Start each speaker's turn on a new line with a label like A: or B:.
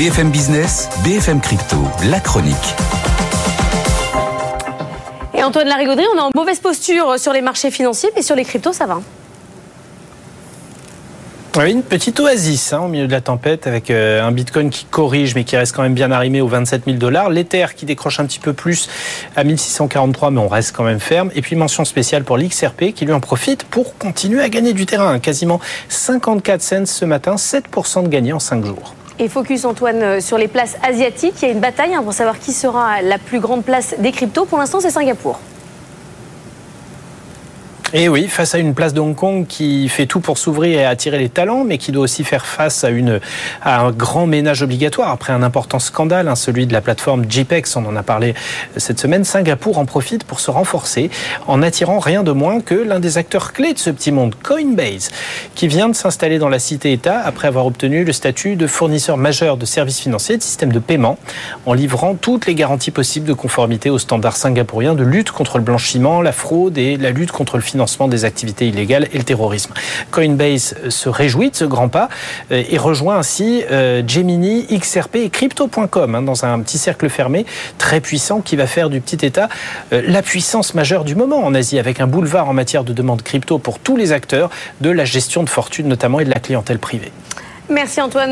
A: BFM Business, BFM Crypto, la chronique.
B: Et Antoine Larigauderie, on est en mauvaise posture sur les marchés financiers, mais sur les cryptos, ça va.
C: Oui, une petite oasis hein, au milieu de la tempête avec euh, un Bitcoin qui corrige mais qui reste quand même bien arrimé aux 27 000 dollars. L'Ether qui décroche un petit peu plus à 1643 mais on reste quand même ferme. Et puis mention spéciale pour l'XRP qui lui en profite pour continuer à gagner du terrain. Quasiment 54 cents ce matin, 7% de gagné en 5 jours.
B: Et focus Antoine euh, sur les places asiatiques. Il y a une bataille hein, pour savoir qui sera la plus grande place des cryptos. Pour l'instant, c'est Singapour.
C: Et oui, face à une place de Hong Kong qui fait tout pour s'ouvrir et attirer les talents, mais qui doit aussi faire face à, une, à un grand ménage obligatoire après un important scandale, hein, celui de la plateforme JPEX, on en a parlé cette semaine. Singapour en profite pour se renforcer en attirant rien de moins que l'un des acteurs clés de ce petit monde, Coinbase, qui vient de s'installer dans la cité-État après avoir obtenu le statut de fournisseur majeur de services financiers et de systèmes de paiement, en livrant toutes les garanties possibles de conformité aux standards singapouriens de lutte contre le blanchiment, la fraude et la lutte contre le financement des activités illégales et le terrorisme. Coinbase se réjouit de ce grand pas euh, et rejoint ainsi euh, Gemini, XRP et Crypto.com hein, dans un petit cercle fermé très puissant qui va faire du petit État euh, la puissance majeure du moment en Asie avec un boulevard en matière de demande crypto pour tous les acteurs de la gestion de fortune notamment et de la clientèle privée.
B: Merci Antoine.